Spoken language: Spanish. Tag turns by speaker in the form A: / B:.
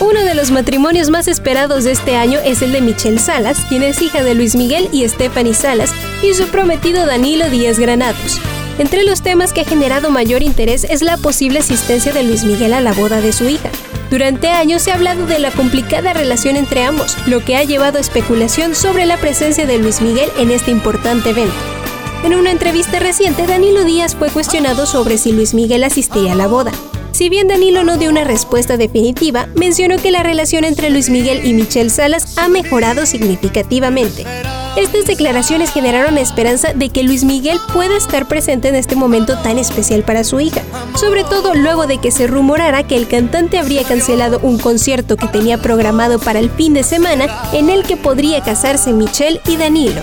A: Uno de los matrimonios más esperados de este año es el de Michelle Salas, quien es hija de Luis Miguel y Stephanie Salas, y su prometido Danilo Díaz Granados. Entre los temas que ha generado mayor interés es la posible asistencia de Luis Miguel a la boda de su hija. Durante años se ha hablado de la complicada relación entre ambos, lo que ha llevado a especulación sobre la presencia de Luis Miguel en este importante evento. En una entrevista reciente, Danilo Díaz fue cuestionado sobre si Luis Miguel asistiría a la boda. Si bien Danilo no dio una respuesta definitiva, mencionó que la relación entre Luis Miguel y Michelle Salas ha mejorado significativamente. Estas declaraciones generaron esperanza de que Luis Miguel pueda estar presente en este momento tan especial para su hija, sobre todo luego de que se rumorara que el cantante habría cancelado un concierto que tenía programado para el fin de semana en el que podría casarse Michelle y Danilo.